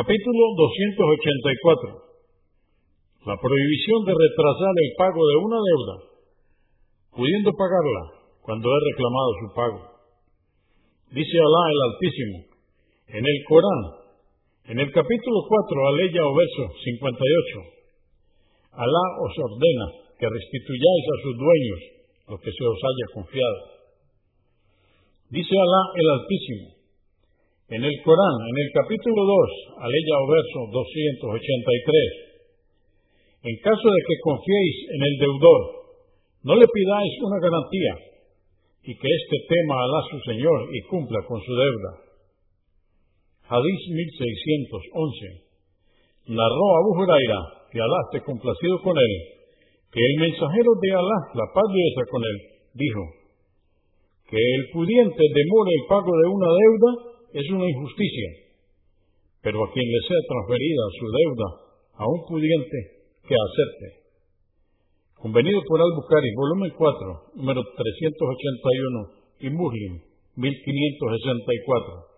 Capítulo 284. La prohibición de retrasar el pago de una deuda, pudiendo pagarla cuando he reclamado su pago. Dice Alá el Altísimo en el Corán, en el capítulo 4, aleya o verso 58. Alá os ordena que restituyáis a sus dueños lo que se os haya confiado. Dice Alá el Altísimo en el Corán, en el capítulo 2, aleya o verso 283. En caso de que confiéis en el deudor, no le pidáis una garantía y que éste tema a Alá su Señor y cumpla con su deuda. Hadís 1611. Narró Abu Huraira, que Alá esté complacido con él, que el mensajero de Alá, la paz de esa con él, dijo que el pudiente demore el pago de una deuda es una injusticia, pero a quien le sea transferida su deuda a un pudiente que acepte Convenido por Al-Bukhari, volumen 4, número 381 y Muslim, 1564.